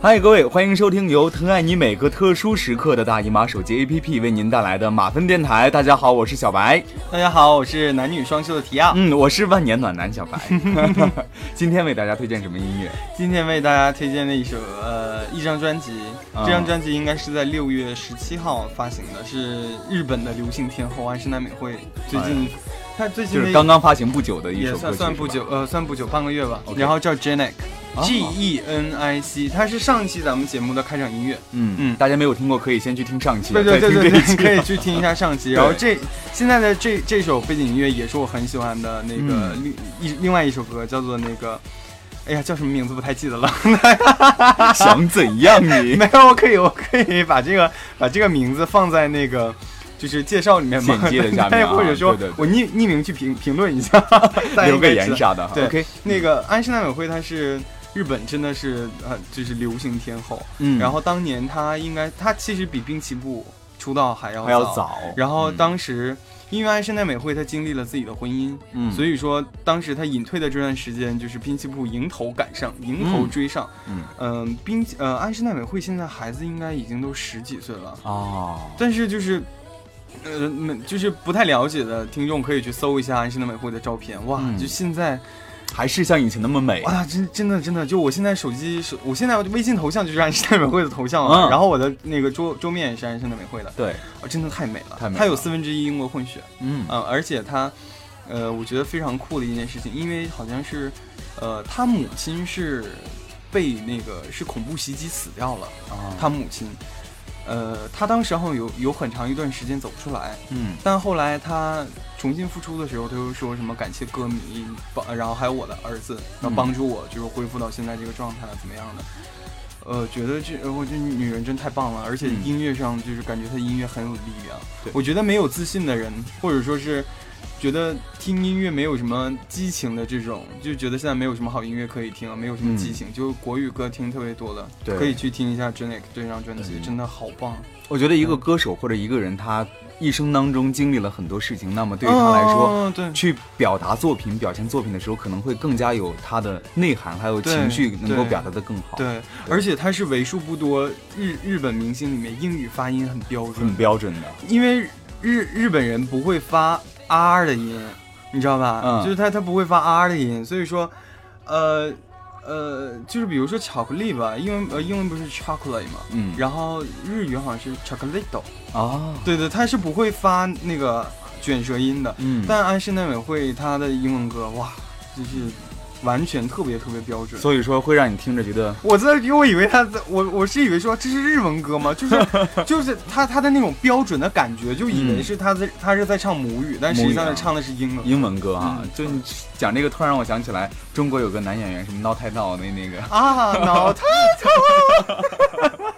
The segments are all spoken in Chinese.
嗨，各位，欢迎收听由疼爱你每个特殊时刻的大姨妈手机 APP 为您带来的马芬电台。大家好，我是小白。大家好，我是男女双修的提亚。嗯，我是万年暖男小白。今天为大家推荐什么音乐？今天为大家推荐的一首呃一张专辑，这张专辑应该是在六月十七号发行的，是日本的流行天后安室奈美惠最近。他最近就是刚刚发行不久的一首也算算不久，呃，算不久，半个月吧。然后叫 Genic，G E N I C，它是上一期咱们节目的开场音乐。嗯嗯。大家没有听过可以先去听上期，对对对对对，可以去听一下上期。然后这现在的这这首背景音乐也是我很喜欢的那个嗯。另一另外一首歌，叫做那个，哎呀，叫什么名字不太记得了。想怎样你？没有，我可以我可以把这个把这个名字放在那个。就是介绍里面嘛，简介的下面啊。或者说我匿匿名去评评论一下，留个言啥的 OK，那个安室奈美惠，她是日本真的是呃，就是流行天后。嗯然后当年她应该，她其实比滨崎步出道还要还要早。然后嗯当时，因为安室奈美惠她经历了自己的婚姻，嗯所以说当时她隐退的这段时间，就是滨崎步迎头赶上，迎头追上。嗯嗯，滨呃安室奈美惠现在孩子应该已经都十几岁了，哦，但是就是。呃，没就是不太了解的听众可以去搜一下安室奈美惠的照片，哇，嗯就现在还是像以前那么美。哇，真真的真的，就我现在手机手，我现在微信头像就是安室奈美惠的头像了，嗯。然后我的那个桌桌面也是安室奈美惠的，对，啊，真的太美了，太美了。她有四分之一英国混血，嗯。嗯、而且她，呃，我觉得非常酷的一件事情，因为好像是，呃，她母亲是被那个是恐怖袭击死掉了，啊，她母亲，呃，他当时好像有有很长一段时间走不出来，嗯但后来他重新复出的时候，他又说什么感谢歌迷帮，然后还有我的儿子，然后帮助我就是恢复到现在这个状态，怎么样的？呃，觉得这呃我这女人真太棒了，而且嗯音乐上就是感觉她音乐很有力量。对我觉得没有自信的人，或者说是觉得听音乐没有什么激情的这种，就觉得现在没有什么好音乐可以听了，没有什么激情，就国语歌听特别多的，对。可以去听一下 Janek 这张专辑，真的好棒。我觉得一个歌手或者一个人，他一生当中经历了很多事情，那么对于他来说，哦、对。去表达作品、表现作品的时候，可能会更加有他的内涵，还有情绪能够表达的更好，，对，而且他是为数不多日日本明星里面英语发音很标准很，标准的。因为日日本人不会发 R 的音，你知道吧？嗯就是它它不会发 R 的音，所以说，呃呃，就是比如说巧克力吧，英文呃英文不是 chocolate 嘛，嗯，然后日语好像是 chocolate 哦，对对，它是不会发那个卷舌音的。嗯，但安室奈美惠她的英文歌，哇，就是完全特别特别标准。所以说会让你听着觉得，我在，因为我以为他在，我我是以为说这是日文歌吗？就是 就是他他的那种标准的感觉，就以为嗯是他在他是在唱母语，但实际上母语啊是唱的是英文。英文歌啊、嗯就你讲这个，突然让我想起来，中国有个男演员什么闹太道那那个，啊，脑太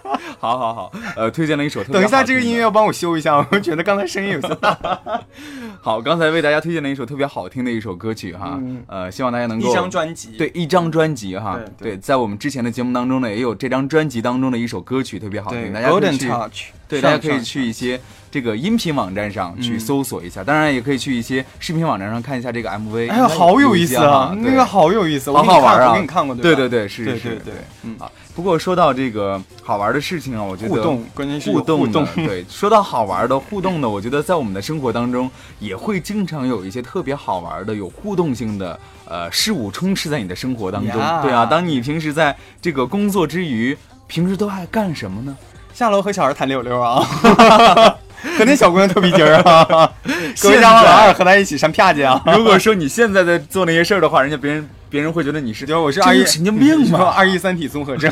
好好好，呃，推荐了一首特别等一下，这个音乐要帮我修一下，我觉得刚才声音有些大。好，刚才为大家推荐了一首特别好听的一首歌曲哈，嗯。呃，希望大家能够一张专辑，对一张专辑哈，对对在我们之前的节目当中呢，也有这张专辑当中的一首歌曲特别好听，大家可以，Golden Touch，对，大家可以去一些这个音频网站上去嗯搜索一下，当然也可以去一些视频网站上看一下这个 MV。哎呀，好有意思啊啊，，那个好有意思，好好玩啊！我给你看过，对？对对是是对对对，嗯，啊。不过说到这个好玩的事情啊，我觉得互动，关键是互动互动，对，说到好玩的互动呢，我觉得在我们的生活当中也会经常有一些特别好玩的、有互动性的呃事物充斥在你的生活当中。呀对啊，当你平时在这个工作之余，平时都爱干什么呢？下楼和小孩谈溜溜啊，和那小姑娘特别劲儿啊，各位家老二和他一起上啪去啊。如果说你现在在做那些事儿的话，人家别人别人会觉得你是觉得我是二一神经病 说吗？二一三体综合症，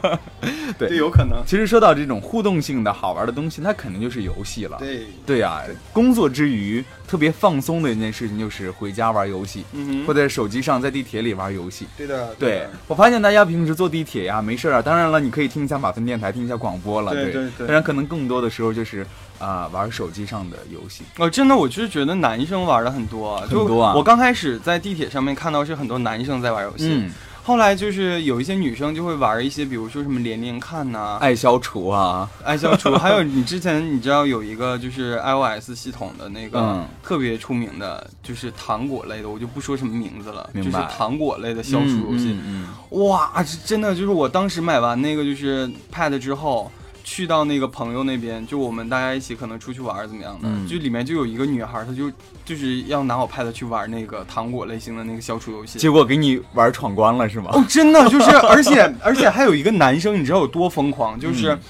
对有可能。其实说到这种互动性的好玩的东西，那肯定就是游戏了。对，对呀、工作之余特别放松的一件事情就是回家玩游戏，嗯或者在手机上在地铁里玩游戏。对的，对，我发现大家平时坐地铁呀，没事儿啊，当然了，你可以听一下马芬电台，听一下广播了，对对对对当然，可能更多的时候就是啊、玩手机上的游戏。哦，真的，我就是觉得男生玩的很多，就很多啊。我刚开始在地铁上面看到是很多男生在玩游戏，嗯，后来就是有一些女生就会玩一些，比如说什么连连看呐、爱消除啊，爱消除，还有你之前你知道有一个就是 iOS 系统的那个嗯。特别出名的，就是糖果类的，我就不说什么名字了，就是糖果类的消除游戏。嗯嗯哇，真的就是我当时买完那个就是 Pad 之后，去到那个朋友那边，就我们大家一起可能出去玩怎么样的，嗯就里面就有一个女孩，她就就是要拿我 Pad 去玩那个糖果类型的那个消除游戏。结果给你玩闯关了是吗？哦，真的 就是，而且而且还有一个男生，你知道有多疯狂？就是嗯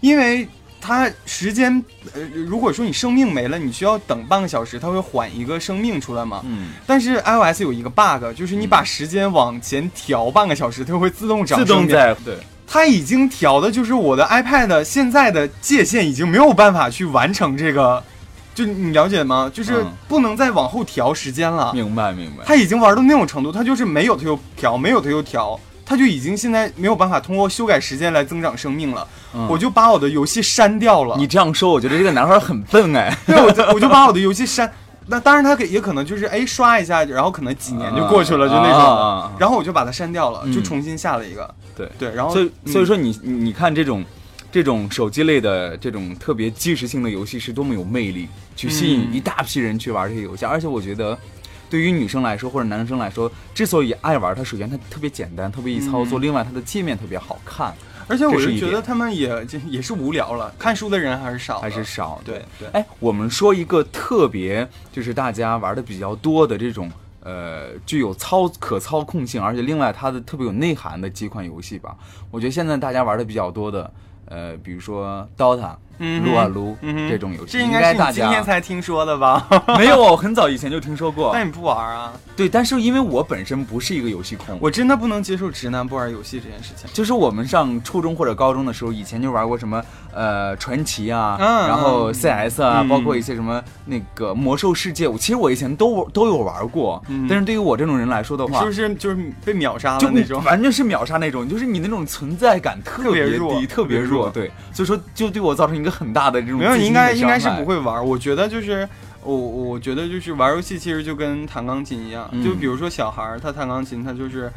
因为他时间，呃，如果说你生命没了，你需要等半个小时，他会缓一个生命出来嘛。嗯，但是 iOS 有一个 bug，就是你把时间往前调半个小时，它会自动长自。动在对，它已经调的，就是我的 iPad 现在的界限已经没有办法去完成这个，就你了解吗？就是嗯不能再往后调时间了。明白明白。他已经玩到那种程度，他就是没有他又调，没有他又调，他就已经现在没有办法通过修改时间来增长生命了。嗯我就把我的游戏删掉了。你这样说，我觉得这个男孩很笨哎。对，我就我就把我的游戏删。那当然，他可也可能就是哎刷一下，然后可能几年就过去了，就那种。然后我就把它删掉了，嗯。就重新下了一个。对。对，然后所以嗯。所以说你你你看这种这种手机类的这种特别即时性的游戏是多么有魅力，去吸引嗯。一大批人去玩这些游戏。而且我觉得，对于女生来说或者男生来说，之所以爱玩它，首先它特别简单，特别易操作，嗯。另外它的界面特别好看，而且我是觉得他们也就也是无聊了，看书的人还是少，还是少。对对。哎，我们说一个特别就是大家玩的比较多的这种。呃，具有操可操控性，而且另外它的特别有内涵的几款游戏吧。我觉得现在大家玩的比较多的，呃，比如说 DOTA、撸啊撸嗯这种游戏，这应应该是你今大家天才听说的吧？没有，我很早以前就听说过 那。你不玩啊？对，但是因为我本身不是一个游戏控，我真的不能接受直男不玩游戏这件事情。就是我们上初中或者高中的时候，以前就玩过什么呃传奇啊，嗯然后 CS 啊，嗯包括一些什么那个魔兽世界，我其实我以前都都有玩过，嗯但是对于我这种人来说的话你是不。是就是被秒杀就了那种？完全是秒杀那种，就是你那种存在感特别弱低，特别弱弱，对，所以说就对我造成一个很大的这种没有，你应该应该是不会玩。我觉得就是我我觉得就是玩游戏其实就跟弹钢琴一样，嗯就比如说小孩儿他弹钢琴，他就是。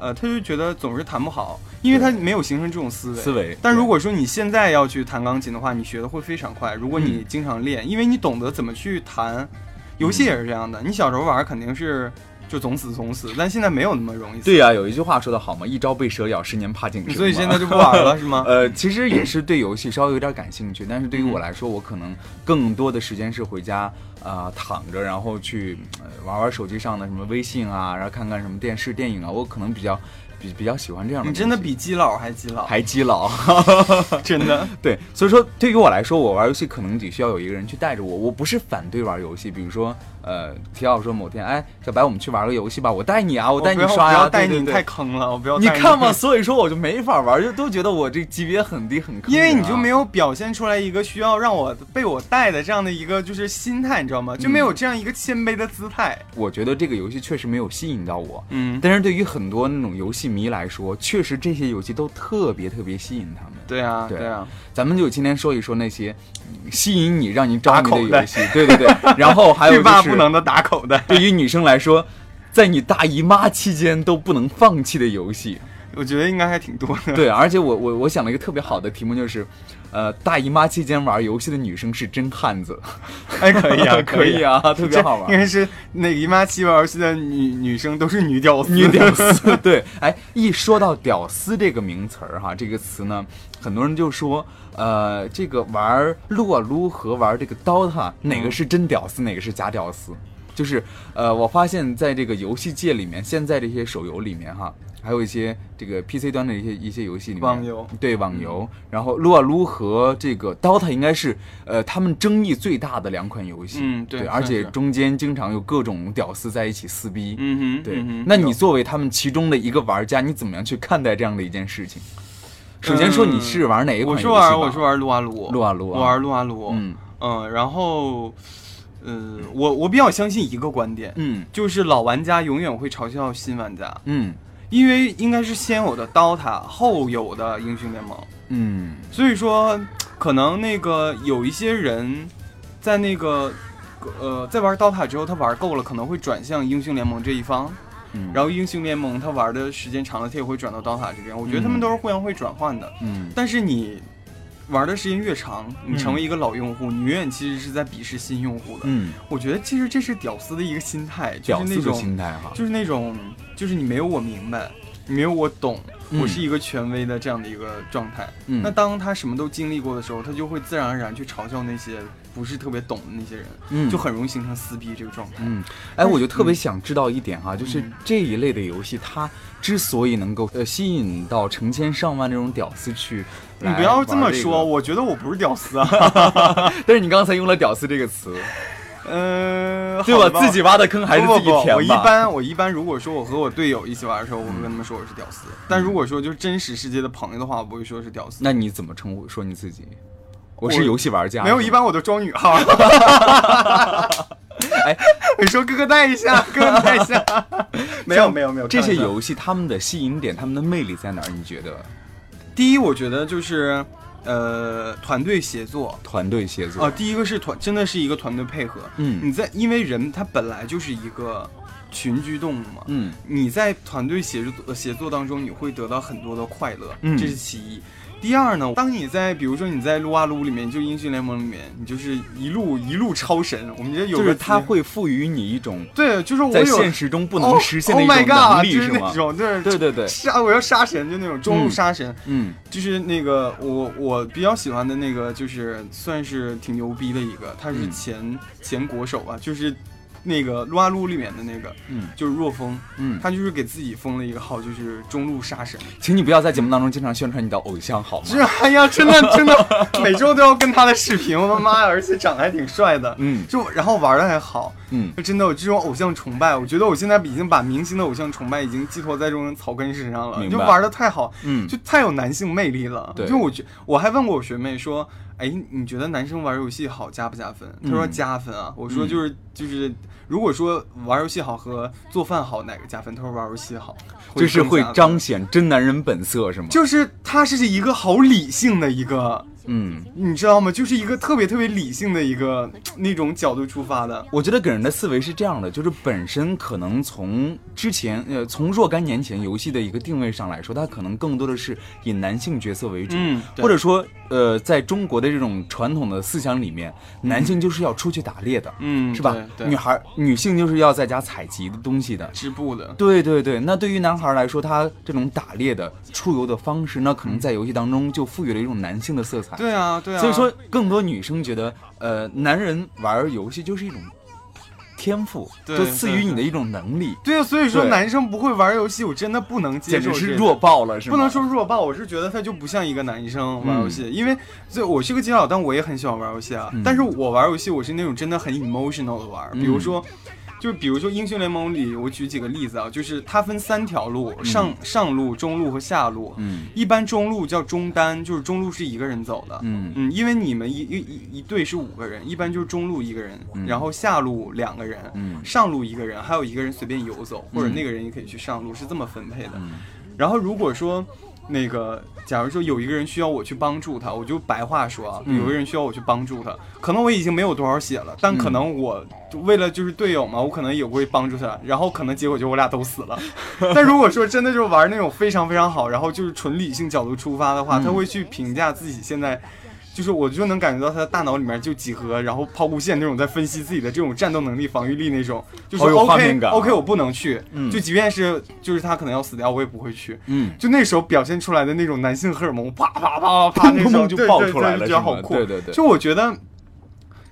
呃，他就觉得总是弹不好，因为他没有形成这种思维。思维但如果说你现在要去弹钢琴的话，你学的会非常快。如果你嗯经常练，因为你懂得怎么去弹，游戏也是这样的。你小时候玩肯定是就总死总死，但现在没有那么容易死。对呀、有一句话说的好嘛，一朝被蛇咬，十年怕井绳。所以现在就不玩了是吗？呃，其实也是对游戏稍微有点感兴趣，但是对于我来说，我可能更多的时间是回家啊、呃躺着，然后去、呃玩玩手机上的什么微信啊，然后看看什么电视电影啊，我可能比较比比较喜欢这样的。你真的比基佬还基佬，还基佬，真的。对，所以说对于我来说，我玩游戏可能得需要有一个人去带着我。我不是反对玩游戏，比如说，呃，提到说某天，哎，小白，我们去玩个游戏吧，我带你啊，我带你刷呀、不要带你，太坑了，我不要带你看嘛，所以说我就没法玩，就都觉得我这级别很低很坑、啊因为你就没有。表现出来一个需要让我被我带的这样的一个就是心态，你知道吗？就没有这样一个谦卑的姿态。我觉得这个游戏确实没有吸引到我，嗯，但是对于很多那种游戏迷来说，确实这些游戏都特别特别吸引他们。对啊，对对啊，咱们就今天说一说那些嗯吸引你、让你着迷的游戏，对对对。然后还有 就是不能的打口袋。对于女生来说，在你大姨妈期间都不能放弃的游戏。我觉得应该还挺多的。对，而且我我我想了一个特别好的题目，就是，呃，大姨妈期间玩游戏的女生是真汉子。哎，可以啊，可以啊，特别好玩应。该是那姨妈期玩游戏的女女生都是女屌丝，女屌丝，对，哎，一说到屌丝这个名词儿哈，这个词呢，很多人就说，呃，这个玩撸啊撸和玩这个 DOTA 哪个是真屌丝，哪个是假屌丝？就是，呃，我发现在这个游戏界里面，现在这些手游里面哈，还有一些这个 PC 端的一些一些游戏里面，网游。对网游，然后撸啊撸和这个 DOTA 应该是呃他们争议最大的两款游戏，嗯对而且中间经常有各种屌丝在一起撕逼，嗯哼，对，嗯那你作为他们其中的一个玩家，你怎么样去看待这样的一件事情？首先说你是玩哪一款游戏吧？我是玩我是玩撸啊撸，撸啊撸啊。我玩撸啊撸，嗯。嗯，然后，呃，我我比较相信一个观点，嗯。就是老玩家永远会嘲笑新玩家，嗯因为应该是先有的 DOTA，后有的英雄联盟，嗯所以说可能那个有一些人在那个呃在玩 DOTA 之后，他玩够了，可能会转向英雄联盟这一方。嗯然后英雄联盟他玩的时间长了，他也会转到刀塔这边。我觉得他们都是互相会转换的。嗯但是你玩的时间越长，你嗯成为一个老用户，你永远其实是在鄙视新用户的。嗯，我觉得其实这是屌丝的一个心态，就是那种心态哈，就是那种就是你没有我明白，你没有我懂，嗯。我是一个权威的这样的一个状态。嗯。那当他什么都经历过的时候，他就会自然而然去嘲笑那些不是特别懂的那些人，嗯就很容易形成撕逼这个状态。嗯，哎，我就特别想知道一点哈，就是嗯这一类的游戏，它之所以能够呃吸引到成千上万这种屌丝去，你不要这么说，我觉得我不是屌丝啊。但是你刚才用了“屌丝”这个词，嗯，对吧？自己挖的坑还是自己不不不填吧。我一般我一般如果说我和我队友一起玩的时候，我会跟他们说我是屌丝。但如果说就是真实世界的朋友的话，我不会说是屌丝。那你怎么称呼说你自己？我我是游戏玩家。没有，一般我都装女号。哎，你说哥哥带一下，哥哥带一下。没有没有没有，这些游戏他们的吸引点、他们的魅力在哪儿？你觉得？第一，我觉得就是呃团队协作。团队协作啊，第一个是团，真的是一个团队配合。嗯你在因为人他本来就是一个群居动物嘛，嗯你在团队协作呃协作当中，你会得到很多的快乐，嗯这是其一。第二呢，当你在比如说你在撸啊撸里面，就英雄联盟里面，你就是一路一路超神。我们觉得有个就是它会赋予你一种对，就是我现实中不能实现的 Oh- 一 Oh 种能力，就是吗？种对对对对，杀我要杀神，就那种中路嗯杀神。嗯就是那个我我比较喜欢的那个，就是算是挺牛逼的一个，他是嗯前、前国手啊，就是那个撸啊撸里面的那个，嗯就是若风，嗯，他就是给自己封了一个号，就是中路杀神。请你不要在节目当中经常宣传你的偶像好吗？是哎呀，真的真的，每周都要跟他的视频，我的妈呀！而且长得还挺帅的，嗯就然后玩的还好，嗯就真的有这种偶像崇拜，我觉得我现在已经把明星的偶像崇拜已经寄托在这种草根身上了，就玩的太好，嗯，就太有男性魅力了。对就我觉我还问过我学妹说，哎，你觉得男生玩游戏好加不加分？他说嗯加分啊。我说嗯就是就是，如果说玩游戏好和做饭好哪个加分？他说玩游戏好，就是会彰显真男人本色是吗？就是他是一个好理性的一个，嗯，你知道吗？就是一个特别特别理性的一个那种角度出发的。我觉得给人的思维是这样的，就是本身可能从之前呃从若干年前游戏的一个定位上来说，它可能更多的是以男性角色为主，嗯或者说呃在中国的这种传统的思想里面，男性就是要出去打猎的，嗯，是吧？女孩女性就是要在家采集的东西的。织布的，对对对，那对于男孩来说，他这种打猎的出游的方式，那可能在游戏当中就赋予了一种男性的色彩。对啊对啊。所以说，更多女生觉得，呃，男人玩游戏就是一种天赋，就赐予你的一种能力，对啊，所以说男生不会玩游戏，我真的不能接简受简。直是弱爆了，是吗？不能说弱爆，我是觉得他就不像一个男生玩游戏，嗯因为这我是个基佬，但我也很喜欢玩游戏啊。嗯但是我玩游戏，我是那种真的很 emotional 的玩，嗯比如说。就比如说英雄联盟里，我举几个例子啊，就是它分三条路，上上路、中路和下路。嗯。一般中路叫中单，就是中路是一个人走的。嗯。嗯，因为你们一一一一队是五个人，一般就是中路一个人，嗯。然后下路两个人，嗯。上路一个人，还有一个人随便游走，或者嗯。那个人也可以去上路，是这么分配的。嗯。然后如果说那个，假如说有一个人需要我去帮助他，我就白话说啊，嗯有一个人需要我去帮助他，可能我已经没有多少血了，但可能我为了就是队友嘛，我可能也会帮助他，然后可能结果就我俩都死了。但如果说真的就是玩那种非常非常好，然后就是纯理性角度出发的话，嗯他会去评价自己现在。就是我就能感觉到他的大脑里面就几何，然后抛物线那种在分析自己的这种战斗能力、防御力那种，就是好有画 OK 面感啊 OK 我不能去，嗯就即便是就是他可能要死掉，我也不会去。嗯，就那时候表现出来的那种男性荷尔蒙，啪啪啪啪 啪，那砰砰种就爆出来了就觉得好酷。对对对就我觉得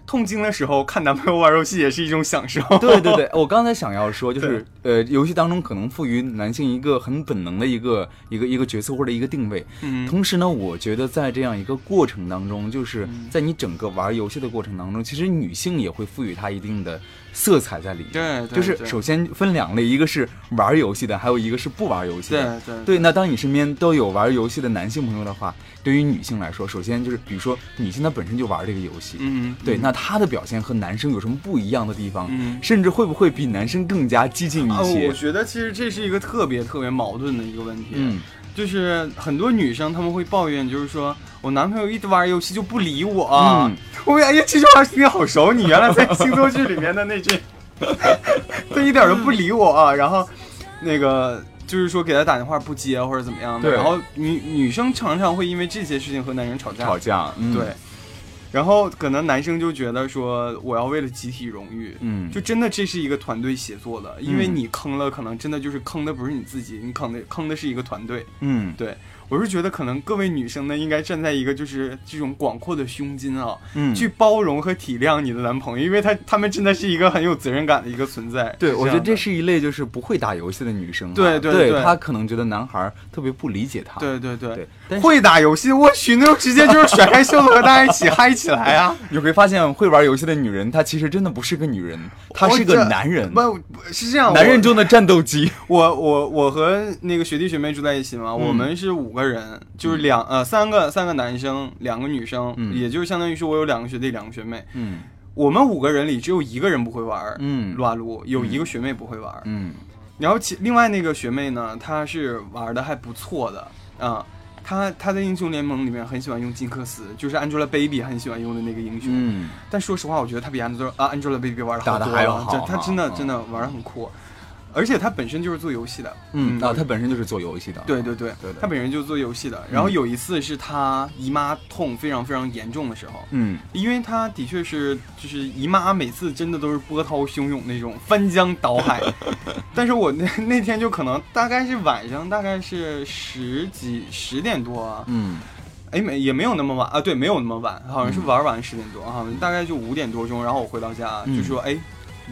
痛经的时候看男朋友玩游戏也是一种享受。对对对，我刚才想要说，就是呃，游戏当中可能赋予男性一个很本能的一个一个一个角色或者一个定位。嗯同时呢，我觉得在这样一个过程当中，就是嗯在你整个玩游戏的过程当中，其实女性也会赋予它一定的色彩在里面。对，对就是首先分两类，一个是玩游戏的，还有一个是不玩游戏对的。对对，那当你身边都有玩游戏的男性朋友的话，对于女性来说，首先就是比如说女性她本身就玩这个游戏，嗯，对，嗯那她的表现和男生有什么不一样的地方？嗯甚至会不会比男生更加激进啊，一些？我觉得其实这是一个特别特别矛盾的一个问题。嗯，就是很多女生她们会抱怨，就是说我男朋友一直玩游戏就不理我、啊。嗯我哎呀，这句话听着好熟，你原来在星座剧里面的那句，他一点都不理我啊。然后那个就是说给他打电话不接或者怎么样的，然后女女生常常会因为这些事情和男生吵架，吵架，嗯。对，，然后可能男生就觉得说我要为了集体荣誉，嗯，就真的这是一个团队协作的，因为嗯。你坑了，可能真的就是坑的不是你自己，你坑的坑的是一个团队。嗯，对我是觉得可能各位女生呢，应该站在一个就是这种广阔的胸襟啊，嗯，去包容和体谅你的男朋友，因为他他们真的是一一个很有责任感的一个存在。对，我觉得这是一类就是不会打游戏的女生哈，对对对对她可能觉得男孩儿特别不理解她，对对对。对，但 会打游戏，我去，那直接就是甩开袖子和大家一起嗨起来啊！你会发现会玩游戏的女人，她其实真的不是个女人，她是个男人，不不是这样，男人中的战斗机。我我我和那个学弟学妹住在一起嘛，我们是五个人，就是两呃三个三个男生，两个女生，嗯。也就是相当于说我有两个学弟两个学妹，嗯。我们五个人里只有一个人不会玩嗯。撸啊撸，有一个学妹不会玩，嗯。然后其另外那个学妹呢，她是玩的还不错的啊。她她在英雄联盟里面很喜欢用金克斯，就是 Angelababy 很喜欢用的那个英雄。嗯，但说实话，我觉得她比 Angelababy 玩的好多了，还要好这她真的哈真的玩的很酷，而且他本身就是做游戏的。嗯啊，她本身就是做游戏的，对对对，对对她本身就是做游戏的。然后有一次是他姨妈痛非常非常严重的时候，嗯。因为他的确是就是姨妈每次真的都是波涛汹涌那种翻江倒海，但是我那 那天就可能大概是晚上大概是十几十点多啊，嗯。哎没也没有那么晚啊，对，没有那么晚，好像是玩完十点多，好像大概就五点多钟，然后我回到家嗯。就说哎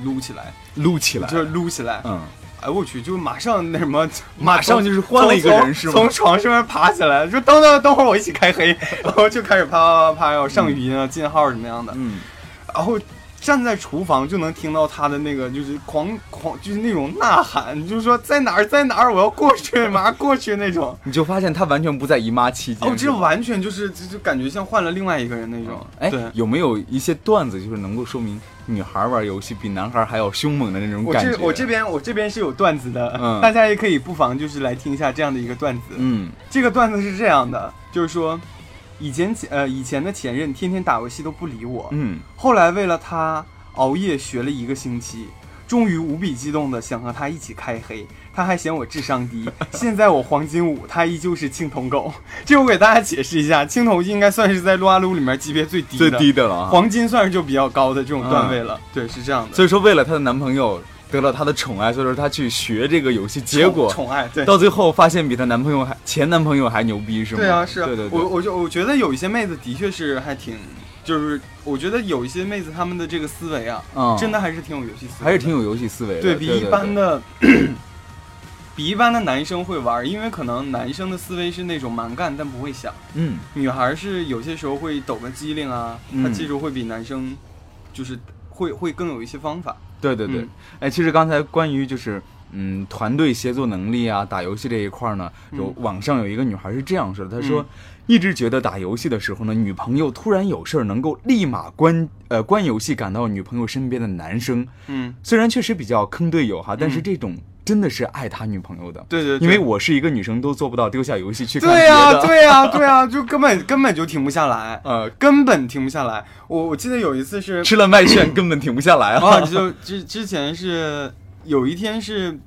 撸起来，撸起来，就是撸起来，嗯，哎我去，就马上那什么，马上就是换了一个人是吗？从从床上面爬起来，说等等等会儿我一起开黑，然后就开始啪啪啪啪，要上语音啊、进号什么样的，嗯。然后站在厨房就能听到他的那个就是狂狂就是那种呐喊，就是说在哪儿在哪儿，我要过去，马上过去那种。你就发现他完全不在姨妈期间。哦，这完全就是就就感觉像换了另外一个人那种。哎对，，有没有一些段子，就是能够说明女孩玩游戏比男孩还要凶猛的那种感觉？这我这边我这边是有段子的，嗯大家也可以不妨就是来听一下这样的一个段子。嗯这个段子是这样的，就是说，以前前呃以前的前任天天打游戏都不理我，嗯后来为了他熬夜学了一个星期，终于无比激动的想和他一起开黑，他还嫌我智商低。现在我黄金五，他依旧是青铜狗。这我给大家解释一下，青铜应该算是在撸啊撸里面级别最低的，最低的了啊。黄金算是就比较高的这种段位了。对，是这样的。所以说，为了她的男朋友得到她的宠爱，所以说她去学这个游戏，结果宠宠爱对。到最后发现比她男朋友还前男朋友还牛逼，是吗？对啊，是啊，对对对，我我就我觉得有一些妹子的确是还挺，就是我觉得有一些妹子她们的这个思维啊，嗯真的还是挺有游戏思维，还是挺有游戏思维的，对比一般的。的，比一般的男生会玩，因为可能男生的思维是那种蛮干但不会想，嗯女孩是有些时候会抖个机灵啊，嗯她技术会比男生就是会会更有一些方法。对对对。嗯，哎，其实刚才关于就是嗯团队协作能力啊，打游戏这一块儿呢，有嗯网上有一个女孩是这样说的，她说嗯。一直觉得打游戏的时候呢，女朋友突然有事儿能够立马关呃关游戏赶到女朋友身边的男生，嗯，虽然确实比较坑队友哈，但是嗯。这种真的是爱他女朋友的。对对对因为我是一个女生，都做不到丢下游戏去看对呀、对呀、对呀、就根本根本就停不下来，呃，根本停不下来。我我记得有一次是吃了麦旋 根本停不下来啊，啊。就之之前是有一天是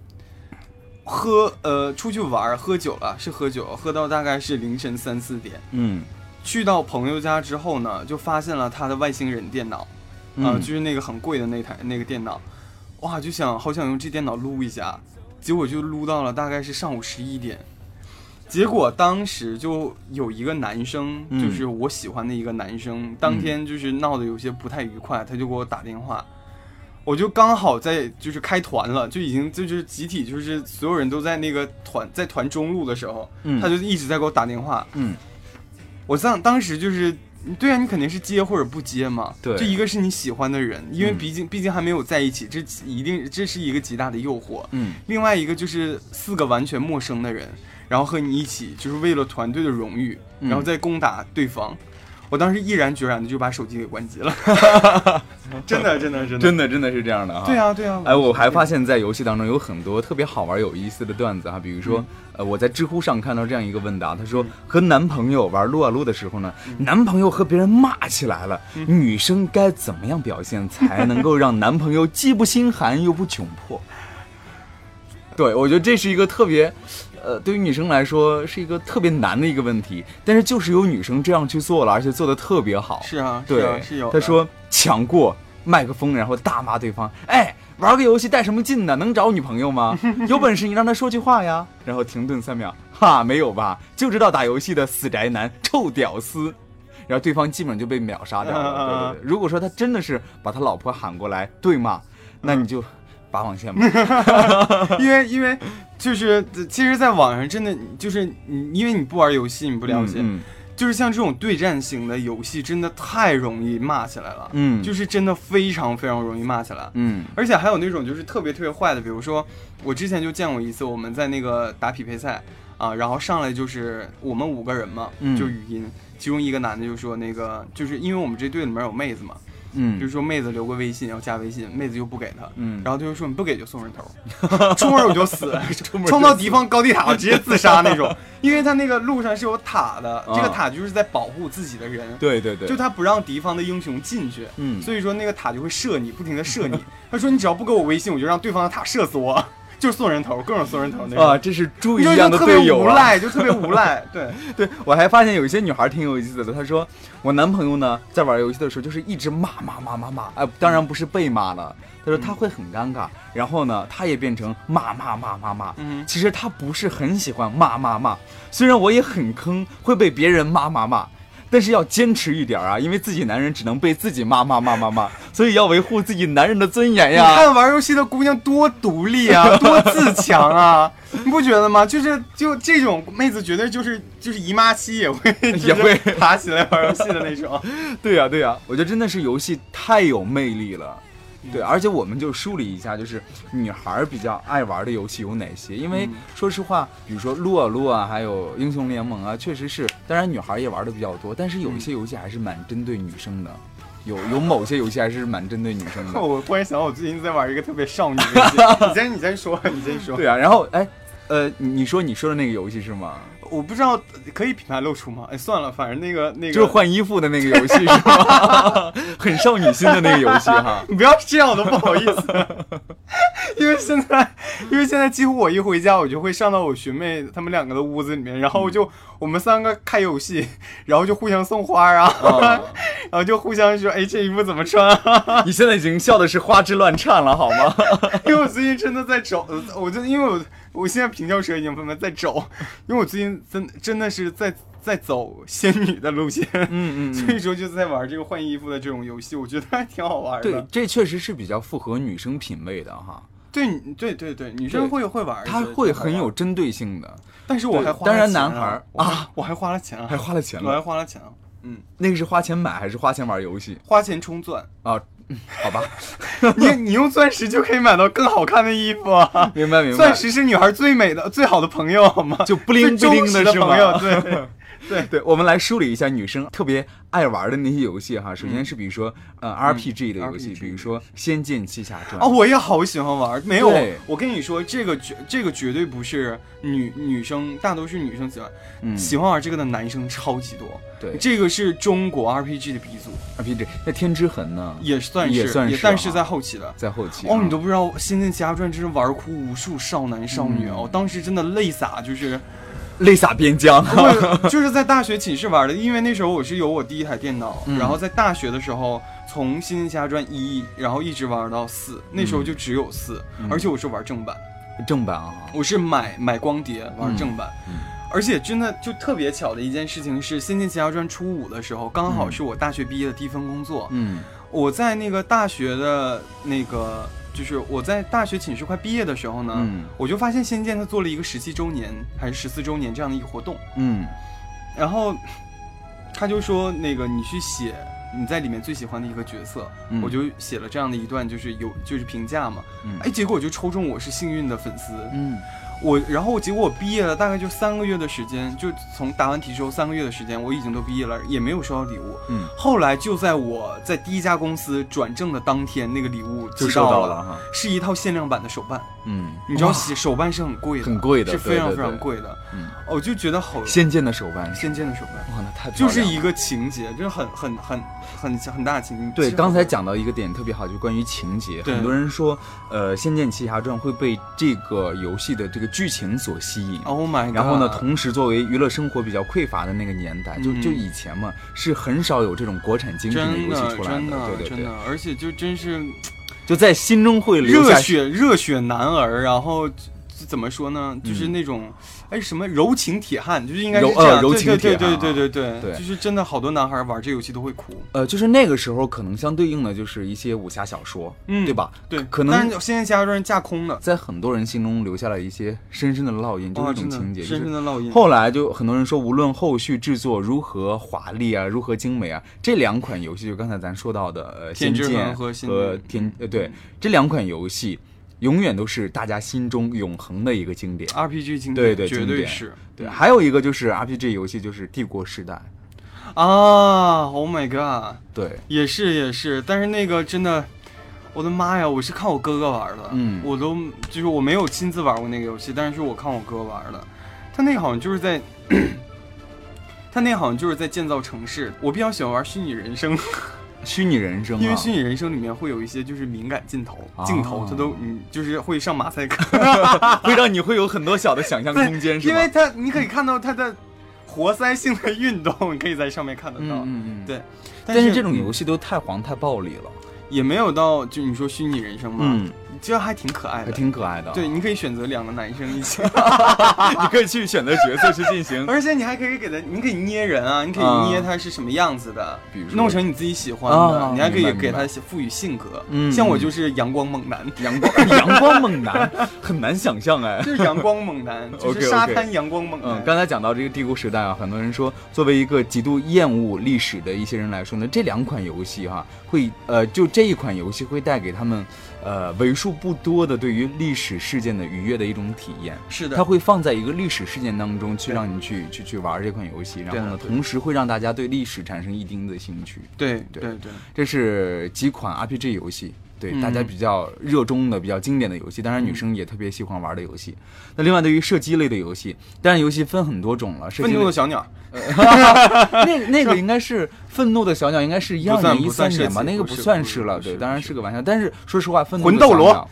喝呃出去玩喝酒了，是喝酒，喝到大概是凌晨三四点。嗯去到朋友家之后呢，就发现了他的外星人电脑，啊、嗯就是那个很贵的那台那个电脑，哇，就想好想用这电脑撸一下，结果就撸到了大概是上午十一点。结果当时就有一个男生，嗯。就是我喜欢的一个男生，当天就是闹得有些不太愉快，他就给我打电话，我就刚好在就是开团了，就已经就是集体就是所有人都在那个团在团中路的时候，嗯。他就一直在给我打电话，嗯。我当当时就是，对啊，你肯定是接或者不接嘛。对这一个是你喜欢的人，因为嗯毕竟、毕竟还没有在一起，这一定这是一个极大的诱惑。嗯另外一个就是四个完全陌生的人，然后和你一起，就是为了团队的荣誉，嗯然后再攻打对方。我当时毅然决然的就把手机给关机了，真的真的真的真的真的是这样的啊。对啊对啊。哎，我还发现，在游戏当中有很多特别好玩、有意思的段子哈，比如说，呃，我在知乎上看到这样一个问答，他说和男朋友玩撸啊撸的时候呢，男朋友和别人骂起来了，女生该怎么样表现才能够让男朋友既不心寒又不窘迫？对，我觉得这是一个特别，呃，对于女生来说是一个特别难的一个问题，但是就是有女生这样去做了，而且做的特别好。是啊，对，是啊是有。他说抢过麦克风，然后大骂对方，哎，玩个游戏带什么劲呢？能找女朋友吗？有本事你让他说句话呀！然后停顿三秒，哈，没有吧？就知道打游戏的死宅男，臭屌丝。然后对方基本上就被秒杀掉了。对对对，如果说他真的是把他老婆喊过来对骂，那你就拔网线吗。因为因为就是其实，在网上真的就是你，因为你不玩游戏，你不了解，就是像这种对战型的游戏，真的太容易骂起来了。嗯，就是真的非常非常容易骂起来。嗯，而且还有那种就是特别特别坏的，比如说我之前就见过一次，我们在那个打匹配赛啊，然后上来就是我们五个人嘛，就语音。其中一个男的就说：“那个就是因为我们这队里面有妹子嘛，嗯，就说妹子留个微信，要加微信，妹子又不给他，嗯，然后他就说你不给就送人头，出门我 就死，冲到敌方高地塔直接自杀那种，因为他那个路上是有塔的，这个塔就是在保护自己的人，对对对，就他不让敌方的英雄进去，嗯，所以说那个塔就会射你，不停的射你，他说你只要不给我微信，我就让对方的塔射死我。”就是送人头，各种送人头那种啊，这是猪一样的队友啊，无赖，就特别无赖。对对，我还发现有一些女孩挺有意思的。她说，我男朋友呢，在玩游戏的时候就是一直骂骂骂骂骂，哎，当然不是被骂了。她说他会很尴尬，然后呢，他也变成骂骂骂骂骂。嗯，其实他不是很喜欢骂骂骂，虽然我也很坑，会被别人骂骂骂。但是要坚持一点啊，因为自己男人只能被自己骂骂骂骂骂，所以要维护自己男人的尊严呀。你看玩游戏的姑娘多独立啊，多自强啊，你不觉得吗？就是就这种妹子，绝对就是就是姨妈期也会 也会爬起来玩游戏的那种。对呀对呀，我觉得真的是游戏太有魅力了。对，而且我们就梳理一下，就是女孩比较爱玩的游戏有哪些？因为说实话，比如说撸啊撸啊，还有英雄联盟啊，确实是，当然女孩也玩的比较多。但是有一些游戏还是蛮针对女生的，有有某些游戏还是蛮针对女生的。我忽然想到，我最近在玩一个特别少女的游戏。你先，你先说，你先说。对啊，然后哎，呃，你说你说的那个游戏是吗？我不知道可以品牌露出吗？哎，算了，反正那个那个就是换衣服的那个游戏是吗？很少女心的那个游戏哈。你不要这样，我都不好意思。因为现在，因为现在几乎我一回家，我就会上到我学妹他们两个的屋子里面，然后就我们三个开游戏，然后就互相送花啊，然后就互相说，哎，这衣服怎么穿？你现在已经笑的是花枝乱颤了，好吗？因为我最近真的在找，我就因为我。我现在平翘舌已经慢慢在走，因为我最近真真的是在在走仙女的路线，嗯嗯，所以说就在玩这个换衣服的这种游戏，我觉得还挺好玩的。对，这确实是比较符合女生品味的哈。对，对对对，女生会会玩，她会很有针对性的。但是我还花当然男孩啊，我还花了钱，还花了钱了，我还花了钱了。嗯，那个是花钱买还是花钱玩游戏？花钱充钻啊。好吧，你你用钻石就可以买到更好看的衣服啊！明白明白，钻石是女孩最美的、最好的朋友，好吗？就不灵不灵的朋友，对。对对，我们来梳理一下女生特别爱玩的那些游戏哈。首先是比如说呃 RPG 的游戏，比如说《仙剑奇侠传》啊，我也好喜欢玩。没有，我跟你说，这个绝这个绝对不是女女生，大多数女生喜欢，喜欢玩这个的男生超级多。对，这个是中国 RPG 的鼻祖。RPG 那天之痕呢？也算是，也算是，但是在后期的，在后期。哦，你都不知道《仙剑奇侠传》真是玩哭无数少男少女哦，当时真的泪洒，就是。泪洒边疆，就是在大学寝室玩的，因为那时候我是有我第一台电脑，然后在大学的时候从《仙剑奇侠传一》，然后一直玩到四，那时候就只有四，而且我是玩正版，正版啊，我是买买光碟玩正版，而且真的就特别巧的一件事情是，《仙剑奇侠传》初五的时候，刚好是我大学毕业的第一份工作，嗯，我在那个大学的那个。就是我在大学寝室快毕业的时候呢，我就发现《仙剑》他做了一个十七周年还是十四周年这样的一个活动，嗯，然后他就说那个你去写你在里面最喜欢的一个角色，我就写了这样的一段，就是有就是评价嘛，嗯。哎，结果我就抽中我是幸运的粉丝，嗯，我然后结果我毕业了，大概就三个月的时间，就从答完题之后三个月的时间，我已经都毕业了，也没有收到礼物。嗯，后来就在我在第一家公司转正的当天，那个礼物就，收到了哈。是一套限量版的手办。嗯，你知道哇手手办是很贵的，很贵的是非常非常贵的。嗯，哦我就觉得好仙剑的手办，仙剑的手办，哇，那太了就是一个情节，就是很很很很很大的情节。对，刚才讲到一个点特别好，就关于情节。很多人说，呃，《仙剑奇侠传》会被这个游戏的这个剧情所吸引。，Oh my god！然后呢，同时作为娱乐生活比较匮乏的那个年代，就嗯就以前嘛，是很少有这种国产精品的游戏出来的真的对对对真的，，而且就真是就在心中会留下。热血热血男儿，然后。怎么说呢？就是嗯那种，哎，什么柔情铁汉，就是应该柔是这样。呃柔情对对对铁汉啊对对对对就是真的好多男孩玩这游戏都会哭。呃，就是那个时候可能相对应的就是一些武侠小说，嗯对吧？对，可能但是现在家人架空的，在很多人心中留下了一些深深的烙印，就哇，是这种情节，深深。的烙印。后来就很多人说，无论后续制作如何华丽啊，如何精美啊，这两款游戏就刚才咱说到的，呃，仙剑和天，呃，对，这两款游戏永远都是大家心中永恒的一个经典。RPG 经典，对对绝对是。对，还有一个就是 RPG 游戏，就是《帝国时代》。啊，Oh my god！对，也是也是，但是那个真的，我的妈呀！我是看我哥哥玩的，嗯我都就是我没有亲自玩过那个游戏，但是我看我哥玩的，他那个好像就是在，他那个好像就是在建造城市。我比较喜欢玩虚拟人生，虚拟人生、啊，因为虚拟人生里面会有一些就是敏感镜头，啊。镜头它都嗯就是会上马赛克，会让你会有很多小的想象空间，是吧？因为它你可以看到它的活塞性的运动，你可以在上面看得到。嗯嗯嗯，对。但但是这种游戏都太黄太暴力了，也没有到就你说虚拟人生嘛，嗯，这还挺可爱还的。挺可爱的。对，，你可以选择两个男生一起，你可以去选择角色去进行，而且你还可以给他，你可以捏人啊，你可以捏他是什么样子的，比如说弄成你自己喜欢的，啊你还可以给他赋予性格。嗯像我就是阳光猛男，阳光 阳光猛男，很难想象哎。就是阳光猛男，就是沙滩阳光猛嗯，男。刚才讲到这个帝国时代啊，很多人说，作为一个极度厌恶历史的一些人来说呢，这两款游戏哈、会呃，就这一款游戏会带给他们呃为数不多的对于历史事件的愉悦的一种体验。是的。它，会放在一个历史事件当中去让你去去去玩这款游戏，然后呢，同时会让大家对历史产生一定的兴趣。对对。对对，这是几款 RPG 游戏，对、嗯大家比较热衷的、比较经典的游戏，当然女生也特别喜欢玩的游戏。那另外对于射击类的游戏，当然游戏分很多种了。射击愤怒的小鸟，那 那个应该是愤怒的小鸟，应该是一二年、一三年吧，那个不算是了，是对，当然是个玩笑。但是说实话，愤怒斗罗的小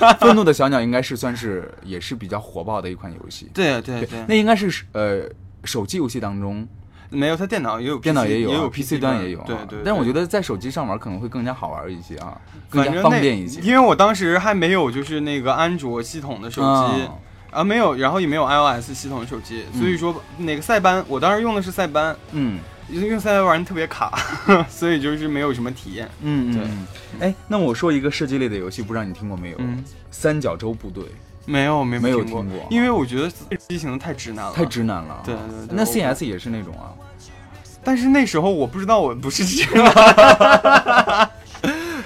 鸟，愤怒的小鸟 应该是算是也是比较火爆的一款游戏。对对对，那应该是呃手机游戏当中，没有，它电脑也有 PC，电脑也有、啊，也有 PC 端也有、啊。对对。但我觉得得在手机上玩可能会更加好玩一些啊，更加方便一些。因为我当时还没有就是那个安卓系统的手机。嗯啊，没有，然后也没有 iOS 系统的手机，所以说那个塞班，我当时用的是塞班，嗯用塞班玩特别卡，所以就是没有什么体验。嗯对。哎，那我说一个射击类的游戏，不知道你听过没有？嗯，三角洲部队没有，没没有听过，因为我觉得机型太直男了，太直男了。对对对那 CS 也是那种啊。但是那时候我不知道我不是直男，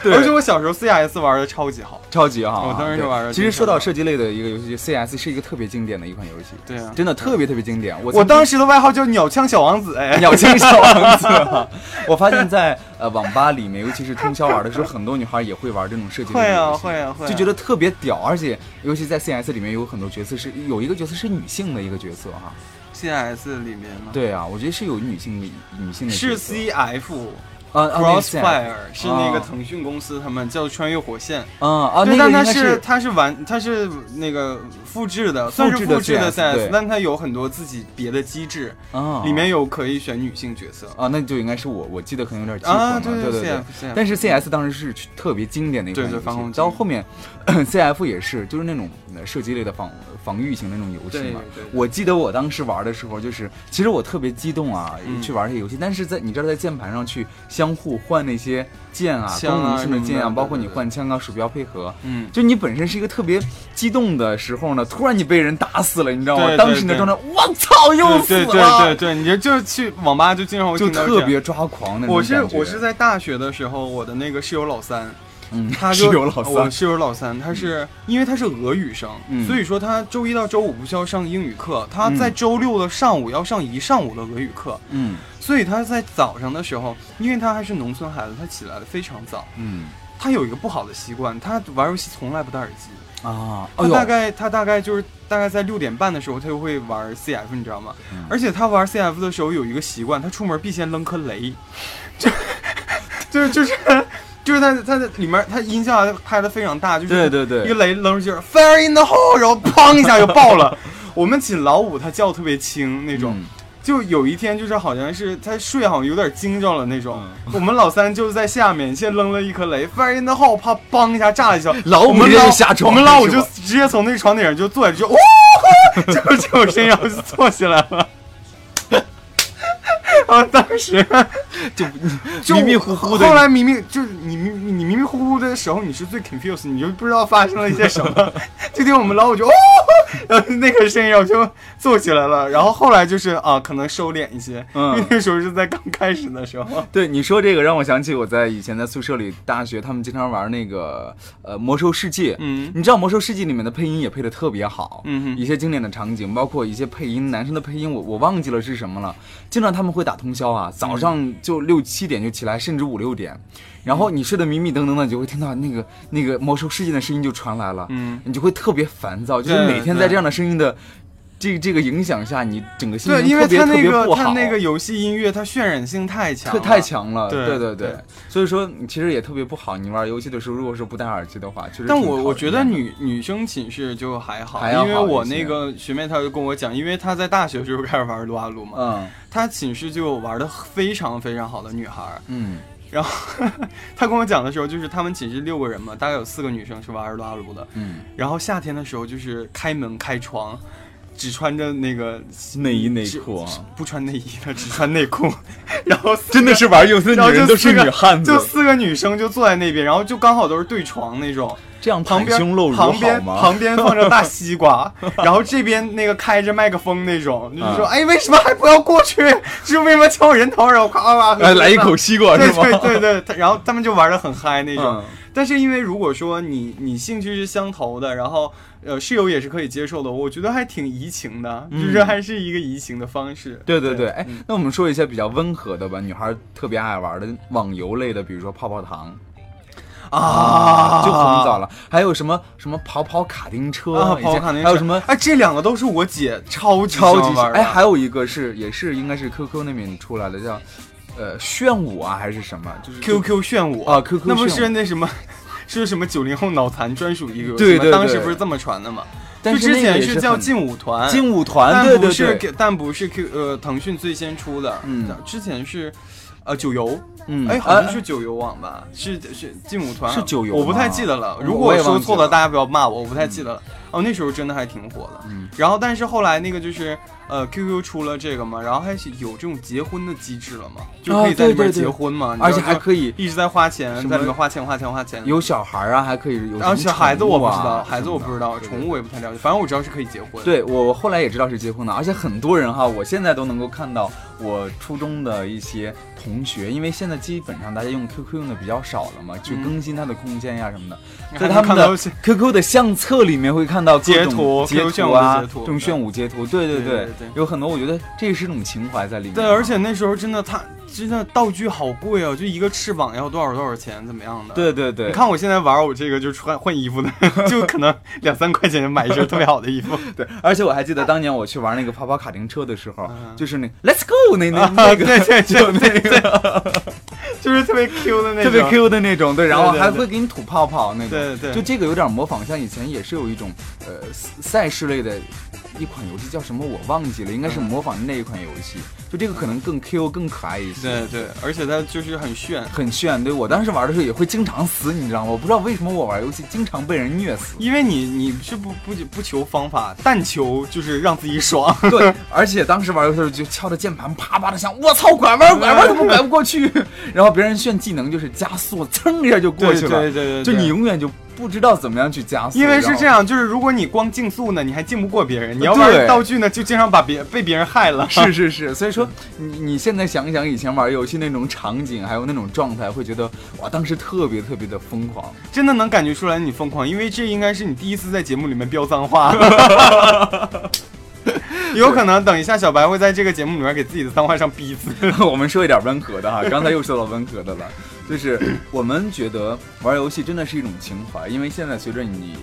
对而且我小时候 CS 玩的超级好。超级好啊！我当时就玩的其实说到射击类的一个游戏，CS 是一个特别经典的一款游戏，对啊，真的特别特别经典。我我当时的外号叫鸟枪小王子，哎，鸟枪小王子啊，我发现在呃网吧里面，尤其是通宵玩的时候，很多女孩也会玩这种射击类的游戏。会啊会啊，就觉得特别屌，而且尤其在 CS 里面有很多角色是有一个角色是女性的一个角色哈。CS 里面吗，对啊，我觉得是有女性的女性的是 CF 啊 Crossfire 是那个啊。腾讯公司他们叫穿越火线，嗯啊，对，那但它是它是完它是那个复制的，算是复制的 CS 但它有很多自己别的机制，啊。里面有可以选女性角色。啊，那就应该是我，我记得可能有点记混啊，了，对对对。但是 CS 当时是特别经典的一款游戏，到后面 CF 也是，就是那种呃射击类的防防御型的那种游戏嘛。我记得我当时玩的时候，就是其实我特别激动啊，嗯。去玩这些游戏，但是在你知道在键盘上去相互换那些键啊、啊功能性的键啊，包括你换枪啊、鼠标配合，嗯，就你本身是一个特别激动的时候呢，突然你被人打死了，你知道吗？对对当时你的状态，我操，又死对了，对对对，你就就去网吧就经常会就特别抓狂那种我是我是在大学的时候，我的那个室友老三，嗯，他就室友老我三，室友老三，他是因为他是俄语生，嗯所以说他周一到周五不需要上英语课，他嗯在周六的上午要上一上午的俄语课，嗯所以他在早上的时候，因为他还是农村孩子，他起来的非常早。嗯他有一个不好的习惯，他玩游戏从来不戴耳机。啊，哎他大概他大概就是大概在六点半的时候，他就会玩 CF，你知道吗？嗯而且他玩 CF 的时候有一个习惯，他出门必先扔颗雷，就 就是就是就是他他的里面他音效拍的非常大，就是对对对一个雷扔出去，fire in the hole，然后砰一下就爆了。我们寝老五他叫特别轻那种，嗯就有一天就是好像是他睡好像有点惊着了那种，嗯我们老三就是在下面先扔了一颗雷，fire in the hole，啪梆一下炸了一下，老五我们老直接下床我们老五就直接从那个床顶上就坐下去，就哇，就这种声音，然后就坐起来了。啊！当时 就 就迷迷糊糊的，后来迷迷就是你迷你迷迷糊糊的时候，你是最 confused，你就不知道发生了一些什么。就听我们老五就哦，然后那个声音，我就坐起来了。然后后来就是啊，可能收敛一些，嗯因为那时候是在刚开始的时候。对你说这个让我想起我在以前在宿舍里，大学他们经常玩那个呃魔兽世界。嗯你知道魔兽世界里面的配音也配的特别好，嗯哼一些经典的场景，包括一些配音，男生的配音我我忘记了是什么了。经常他们会打通宵啊，早上就六七点就起来，甚至五六点，然后你睡得迷迷瞪瞪的，你就会听到那个那个魔兽世界的声音就传来了，嗯，你就会特别烦躁，就是每天在这样的声音的这个这个影响下，你整个心对，情特别特因为他那别不好。个他那个游戏音乐，它渲染性太强了，太强了，对对对对所以说其实也特别不好。你玩游戏的时候，如果说不戴耳机的话，其实但我我觉得女女生寝室就还好，因为我那个学妹她就跟我讲，因为她在大学的时候开始玩撸啊撸嘛，嗯她寝室就有玩的非常非常好的女孩儿。嗯然后她跟我讲的时候，就是他们寝室六个人嘛，大概有四个女生是玩撸啊撸的。嗯，然后夏天的时候就是开门开窗，只穿着那个内衣内裤啊，不穿内衣的，只穿内裤，然后真的是玩游戏的女人都是女汉子就，四个女生就坐在那边，然后就刚好都是对床那种。这样旁边胸露乳旁边放着大西瓜，然后这边那个开着麦克风那种，就是说，啊哎，为什么还不要过去？就 是为什么敲我人头，然后夸夸夸，哎，来一口西瓜对是吗？对对然后他们就玩的很嗨那种。嗯但是因为如果说你你兴趣是相投的，然后呃室友也是可以接受的，我觉得还挺移情的，嗯。就是还是一个移情的方式。对对对，哎嗯，那我们说一些比较温和的吧，女孩特别爱玩的网游类的，比如说泡泡糖。啊，就很早了，还有什么什么跑跑卡丁车，啊，以前跑卡丁车。还有什么？哎，这两个都是我姐超级超级喜欢玩哎，还有一个是也是应该是 QQ 那边出来的，叫呃炫舞啊还是什么，就是 QQ 炫舞。啊 QQ 那不是那什么，是什么九零后脑残专属一个对对对当时不是这么传的吗？但就是之前是叫劲舞团，劲舞团，但不对对对，是但不是 Q 呃腾讯最先出的，嗯。之前是呃九游，嗯，哎，好像啊是九游网吧，是是劲舞团是九游我不太记得了。如果说错了，大家不要骂我，我不太记得了。哦，那时候真的还挺火的。嗯然后，但是后来那个就是呃 QQ 出了这个嘛，然后还是有这种结婚的机制了嘛，就可以在里边对对对结婚嘛，你而且还可以一直在花钱，在里面花钱花钱花钱。有小孩啊，还可以有然后小孩子我不知道，孩子我不知道，宠物我也不太了解，反正我知道是可以结婚。对我，我后来也知道是结婚的，而且很多人哈，我现在都能够看到我初中的一些同学，因为现在基本上大家用 QQ 用的比较少了嘛，去嗯。更新它的空间呀什么的，还在他们的 QQ 的相册里面会看到各截种图截图啊，这种炫舞截图，对对对有很多，我觉得这是一种情怀在里面。对，而且那时候真的，它真的道具好贵哦，就一个翅膀要多少多少钱，怎么样的？，对对对，你看我现在玩我这个就穿换衣服的，就可能两三块钱就买一身特别好的衣服。对，而且我还记得当年我去玩那个跑跑卡丁车的时候，嗯。就是那 Let's go 那那 那个，对对就对那个。就是特别 Q 的那种，特别 Q 的那种，对，然后还会给你吐泡泡那种，对对。就这个有点模仿，像以前也是有一种呃赛事类的一款游戏叫什么我忘记了，应该是嗯。模仿那一款游戏，就这个可能更 Q 更可爱一些，对对，而且它就是很炫。很炫。对我当时玩的时候也会经常死，你知道吗？我不知道为什么我玩游戏经常被人虐死。因为你你是不不不求方法，但求就是让自己爽。对，而且当时玩游戏的时候就敲着键盘啪啪的响，我操，拐弯拐弯怎么拐不过去？然后别人炫技能就是加速，噌一下就过去了。对对对对就你永远就不知道怎么样去加速。因为是这样。就是如果你光竞速呢，你还竞不过别人；你要对玩道具呢，就经常把别被别人害了。是是是，所以说你你现在想一想以前玩游戏那种场景，还有那种状态，会觉得哇，当时特别特别的疯狂。真的能感觉出来你疯狂，因为这应该是你第一次在节目里面飙脏话。有可能等一下小白会在这个节目里面给自己的脏话上逼字。我们说一点温和的哈，刚才又说到温和的了，就是我们觉得玩游戏真的是一种情怀，因为现在随着你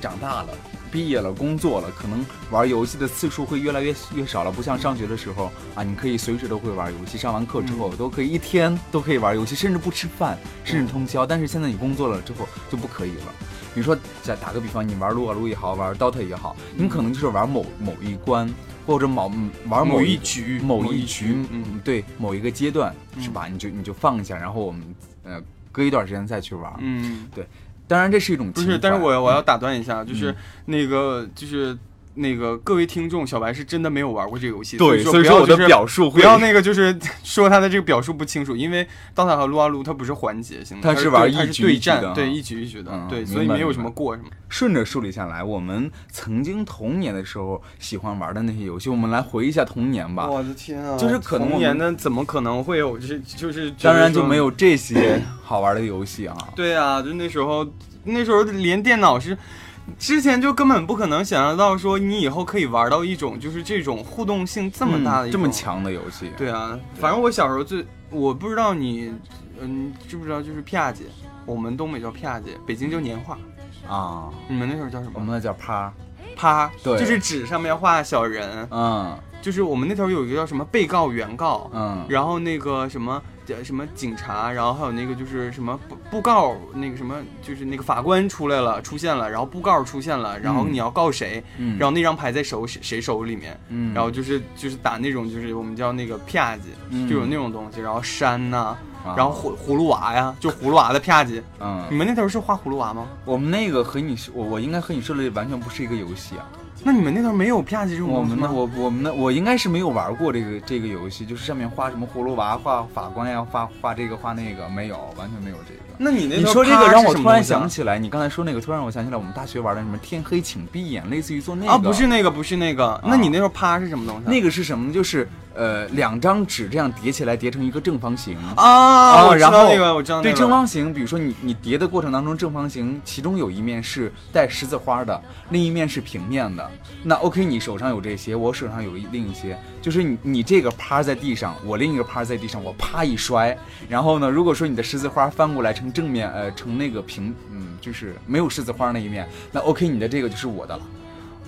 长大了。毕业了，工作了，可能玩游戏的次数会越来越越少了。不像上学的时候啊，你可以随时都会玩游戏，上完课之后都可以一天都可以玩游戏，甚至不吃饭，甚至通宵。但是现在你工作了之后就不可以了。比如说，再打个比方，你玩撸啊撸也好，玩 DOTA 也好，你可能就是玩某某一关，或者某玩某一一局某某一一局，嗯，对，某一个阶段是吧？你就你就放下，然后我们呃隔一段时间再去玩。嗯，当然这是一种不是，但是我我要打断一下，就是嗯那个就是。那个各位听众，小白是真的没有玩过这个游戏，对，所所以说我的表述会不要那个就是说他的这个表述不清楚，因为刀塔和撸啊撸它不是环节型的，它是是玩一局一局的战，对啊一局一局的，嗯对，所以没有什么过什么。顺着梳理下来，我们曾经童年的时候喜欢玩的那些游戏，我们来回忆一下童年吧。我的天啊！就是可能童年的怎么可能会有就是就是当然就没有这些好玩的游戏啊。对啊，就那时候那时候连电脑是。之前就根本不可能想象到，说你以后可以玩到一种就是这种互动性这么大的、嗯这么。强的游戏。对啊，反正我小时候最，我不知道你，嗯，知不知道就是片姐，我们东北叫片姐，北京叫年画，啊，你们那时候叫什么？我们那叫趴。趴，对就是纸上面画小人，嗯就是我们那头有一个叫什么被告、原告，嗯，然后那个什么呃什么警察，然后还有那个就是什么布布告，那个什么就是那个法官出来了，出现了，然后布告出现了，然后你要告谁，嗯然后那张牌在手谁谁手里面，嗯，然后就是就是打那种就是我们叫那个啪叽，嗯就有那种东西，然后山呐、啊然后葫葫芦娃呀，就葫芦娃的啪叽。你嗯，们那头是画葫芦娃吗？我们那个和你，我我应该和你说的完全不是一个游戏啊。那你们那头没有啪叽这种我们呢，东西吗？我我们那，我应该是没有玩过这个这个游戏，就是上面画什么葫芦娃、画法官呀、画画这个画那个，没有，完全没有这个。那你那你头说这个让是我突然东西啊想起来，你刚才说那个，突然让我想起来我们大学玩的什么天黑请闭眼，类似于做那个啊，不是那个，不是那个，那你那头啪是什么东西啊？那个是什么呢？就是呃两张纸这样叠起来叠成一个正方形。啊，然后对正方形，比如说你你叠的过程当中，正方形其中有一面是带十字花的，另一面是平面的。那 OK，你手上有这些，我手上有一另一些，就是你你这个趴在地上，我另一个趴在地上，我啪一摔，然后呢，如果说你的十字花翻过来成正面，呃，成那个平，嗯，就是没有十字花那一面，那 OK，你的这个就是我的了。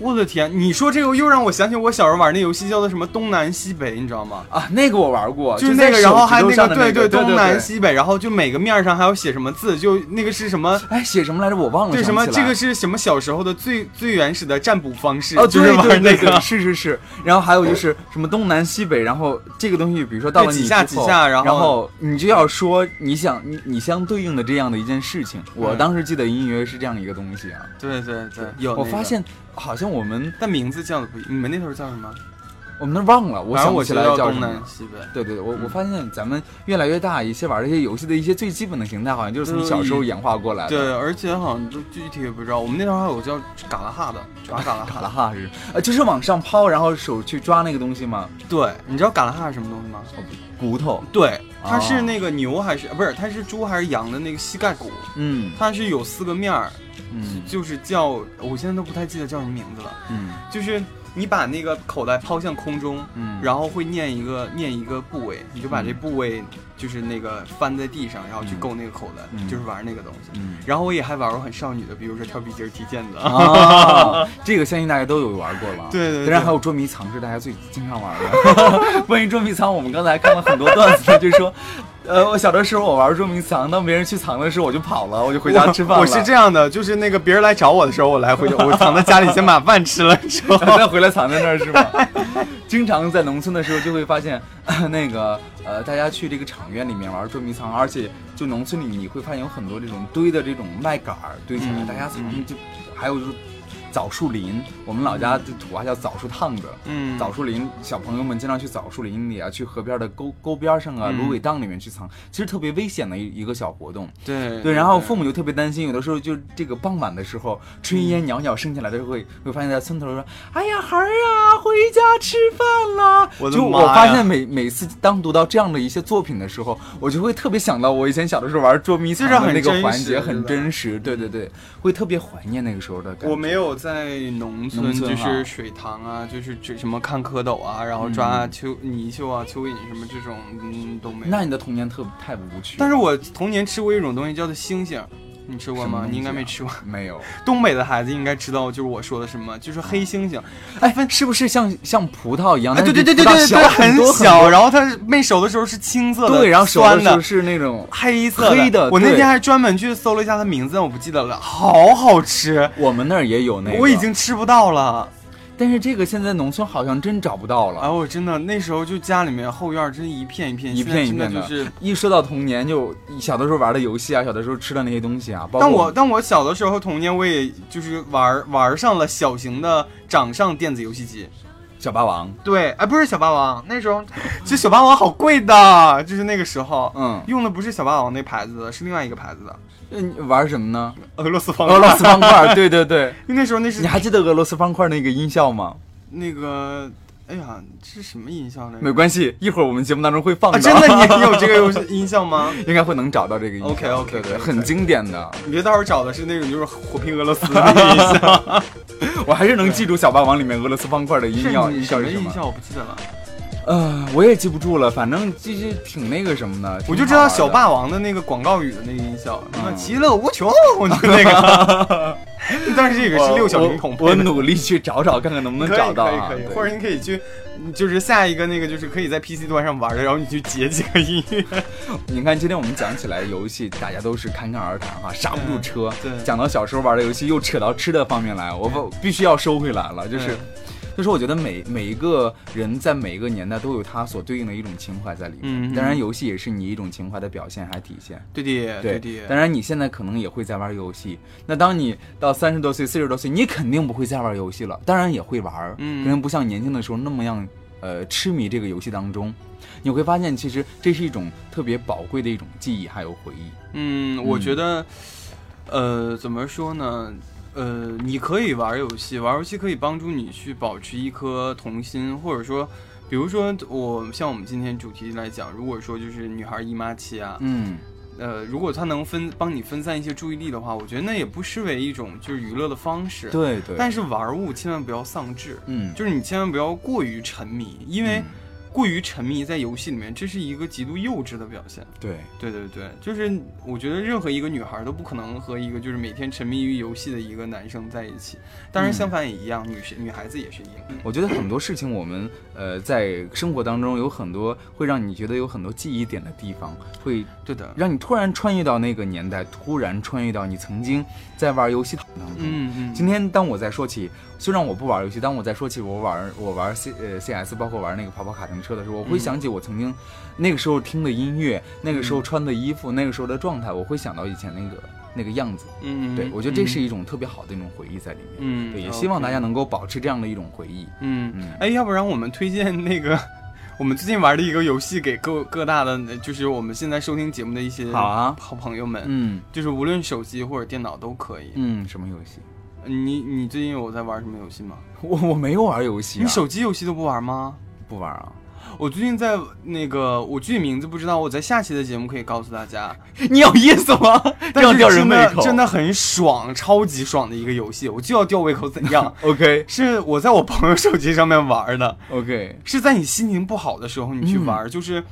我的天，你说这个又让我想起我小时候玩那游戏叫做什么东南西北，你知道吗？啊，那个我玩过，就是那个，然后还手指头上的对那个东南，西北，然后就每个面上还要写什么字，就那个是什么？哎，写什么来着？我忘了。对，什么这个是什么小时候的最最原始的占卜方式？哦，就是对对玩那个对对，是是是。然后还有就是什么东南西北，然后这个东西，比如说到了你几下几下然后然后你就要说你想你你相对应的这样的一件事情。我嗯当时记得隐隐约约是这样一个东西啊。对对对，有那个我发，现好像我们但名字叫的不一，你们那头叫什么？我们那忘了，我想不起来叫东叫什么。南西北。对对对，我嗯我发现咱们越来越大，一些玩这些游戏的一些最基本的形态，好像就是从小时候演化过来的。对，而且好像都具体也不知道。我们那头还有叫嘎啦哈的，抓嘎啦嘎啦哈。是，呃，就是往上抛，然后手去抓那个东西吗？对，你知道嘎啦哈是什么东西吗？骨头。对，它是哦那个牛还是不是？它是猪还是羊的那个膝盖骨？嗯它是有四个面儿，嗯就是叫我现在都不太记得叫什么名字了。嗯就是你把那个口袋抛向空中，嗯，然后会念一个念一个部位，你就把这嗯部位就是那个翻在地上，然后去嗯够那个口袋，嗯就是玩那个东西。嗯。然后我也还玩过很少女的，比如说跳皮筋、踢毽子。啊，这个相信大家都有玩过吧？对对对当然还有捉迷藏是大家最经常玩的。关于捉迷藏，我们刚才看了很多段子，就是说，呃，我小的时候我玩捉迷藏，当别人去藏的时候，我就跑了，我就回家吃饭了。我是这样的，就是那个别人来找我的时候，我来回家，我藏在家里先把饭吃了之后，再回来藏在那儿是吧？经常在农村的时候就会发现，那个呃，大家去这个场院里面玩捉迷藏，而且就农村里你会发现有很多这种堆的这种麦秆儿堆起来，嗯大家藏嗯就还有就是枣树林，我们老家的土话叫枣树趟子。嗯，枣树林，小朋友们经常去枣树林里啊，去河边的沟沟边上啊、嗯芦苇荡里面去藏，其实特别危险的一一个小活动。对对，然后父母就特别担心，有的时候就这个傍晚的时候，炊烟袅袅升起来的时候，会会发现在村头说：“哎呀，孩儿啊，回家吃饭啦！”就我就我发现每每次当读到这样的一些作品的时候，我就会特别想到我以前小的时候玩捉迷藏的那个环节，很真实。对对对，会特别怀念那个时候的感觉。我没有在农村，就是水塘啊，就是这什么看蝌蚪啊，然后抓蚯泥鳅啊、蚯蚓什么这种，嗯，都没有。那你的童年特太无趣。但是我童年吃过一种东西叫做星星，你吃过吗？你应该没吃过。没有。东北的孩子应该知道，就是我说的什么，就是黑猩猩。哎，是不是像像葡萄一样？哎，但对对对对对对，很小，多然后它没熟的时候是青色的，对，然后熟的时候。是那种黑色黑的我那天还专门去搜了一下它名字，我不记得了，好好吃，我们那儿也有那个，我已，经吃不到了。但是这个现在农村好像真找不到了。哎，我真的那时候就家里面后院真一片一片，一片一片的就是。一说到童年，就小的时候玩的游戏啊，小的时候吃的那些东西啊，包括但我但我小的时候童年，我也就是玩玩上了小型的掌上电子游戏机。小霸王，对，哎，不是小霸王，那时候 其实小霸王好贵的，就是那个时候，嗯，用的不是小霸王那牌子的，是另外一个牌子的嗯，玩什么呢？俄罗斯方俄罗斯方块，对对对，因为那时候那是你还记得俄罗斯方块那个音效吗？那个，哎呀，这是什么音效呢？没关系，一会儿我们节目当中会放啊，真的，你你有这个音效吗？应该会能找到这个音效。OK，OK，对对，很经典的，你别到时候找的是那种就是火拼俄罗斯的那个音效，我还是能记住小霸王里面俄罗斯方块的音效是音效是。什么音效？我不记得了，呃，我也记不住了，反正就是挺那个什么的。我就知道小霸。王的那个广告语的那个音效，什么嗯其乐无穷，就那个。但是这个是六小龄童我。努力去找找看看能不能找到啊。可以可以，对或者你可以去，就是下一个那个就是可以在 PC 端上玩的，然后你去截几个音乐。你看今天我们讲起来游戏，大家都是侃侃而谈哈，刹不住车。对讲到小时候玩的游戏，又扯到吃的方面来，我不必须要收回来了，就是对。就是我觉得每每一个人在每一个年代都有他所对应的一种情怀在里面，嗯当然游戏也是你一种情怀的表现还体现。对的，对的。当然你现在可能也会在玩游戏，那当你到三十多岁、四十多岁，你肯定不会再玩游戏了，当然也会玩，嗯可能不像年轻的时候那么样，呃，痴迷这个游戏当中。你会发现，其实这是一种特别宝贵的一种记忆还有回忆。嗯，我觉得，呃，怎么说呢？呃，你可以玩游戏，玩游戏可以帮助你去保持一颗童心，或者说，比如说我像我们今天主题来讲，如果说就是女孩姨妈期啊，嗯，呃，如果她能分帮你分散一些注意力的话，我觉得那也不失为一种就是娱乐的方式。对对。但是玩物千万不要丧志，嗯，就是你千万不要过于沉迷，因为嗯过于沉迷在游戏里面，这是一个极度幼稚的表现。对，对对对，就是我觉得任何一个女孩都不可能和一个就是每天沉迷于游戏的一个男生在一起。当然，嗯相反也一样，女生女孩子也是一样。我觉得很多事情我们呃在生活当中有很多会让你觉得有很多记忆点的地方，会对的，让你突然穿越到那个年代，突然穿越到你曾经在玩游戏当中。嗯嗯，今天当我在说起，虽然我不玩游戏，当我在说起我玩我玩 C 呃 CS，包括玩那个跑跑卡丁车的时候，我会嗯想起我曾经那个时候听的音乐，那个时候穿的衣服，那个时候的状态，我会想到以前那个那个样子。嗯，对我觉得这是一种特别好的一种回忆在里面。嗯，对，也希望大家能够保持这样的一种回忆。嗯嗯，哎，要不然我们推荐那个我们最近玩的一个游戏给各 各大的，就是我们现在收听节目的一些好啊好朋友们，嗯就是无论手机或者电脑都可以。嗯，什么游戏？你你最近有在玩什么游戏吗？我我没有玩游戏、啊，你手机游戏都不玩吗？不玩啊？我最近在那个，我具体名字不知道，我在下期的节目可以告诉大家。你有意思吗？这 但是样吊人胃真的口，真的很爽，超级爽的一个游戏，我就要吊胃口，怎样？OK。是我在我朋友手机上面玩的，OK，是在你心情不好的时候你去玩，就是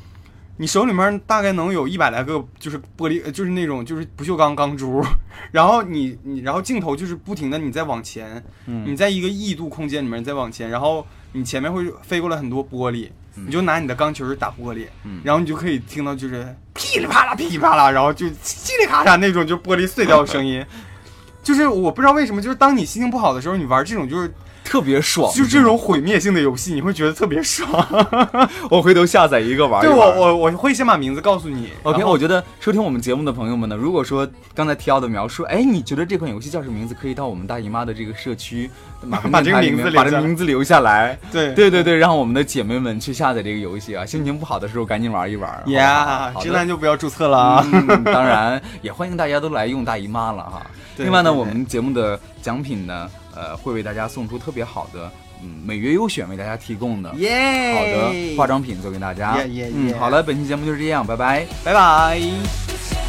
你手里面大概能有一百来个，就是玻璃，呃就是那种就是不锈钢钢珠，然后你你然后镜头就是不停的你在往前，嗯。你在一个异度空间里面你在往前，然后你前面会飞过来很多玻璃，嗯你就拿你的钢球打玻璃，嗯然后你就可以听到就是噼里啪啦噼里啪啦，然后就叽里咔嚓那种就玻璃碎掉的声音。就是我不知道为什么，就是当你心情不好的时候，你玩这种就是特别爽。就这种毁灭性的游戏，你会觉得特别爽。我回头下载一个玩一对。我我我会先把名字告诉你。OK，我觉得收听我们节目的朋友们呢，如果说刚才提到的描述，哎，你觉得这款游戏叫什么名字？可以到我们大姨妈的这个社区，马把这个名字把这个名字留下来。对对对对，让我们的姐妹们去下载这个游戏啊，心情不好的时候赶紧玩一玩。呀，好的直男就不要注册了啊。嗯，当然也欢迎大家都来用大姨妈了哈。另外呢，我们节目的奖品呢，呃，会为大家送出特别好的，嗯，每月优选为大家提供的好的化妆品，送给大家。嗯，好了，本期节目就是这样，拜拜。拜拜。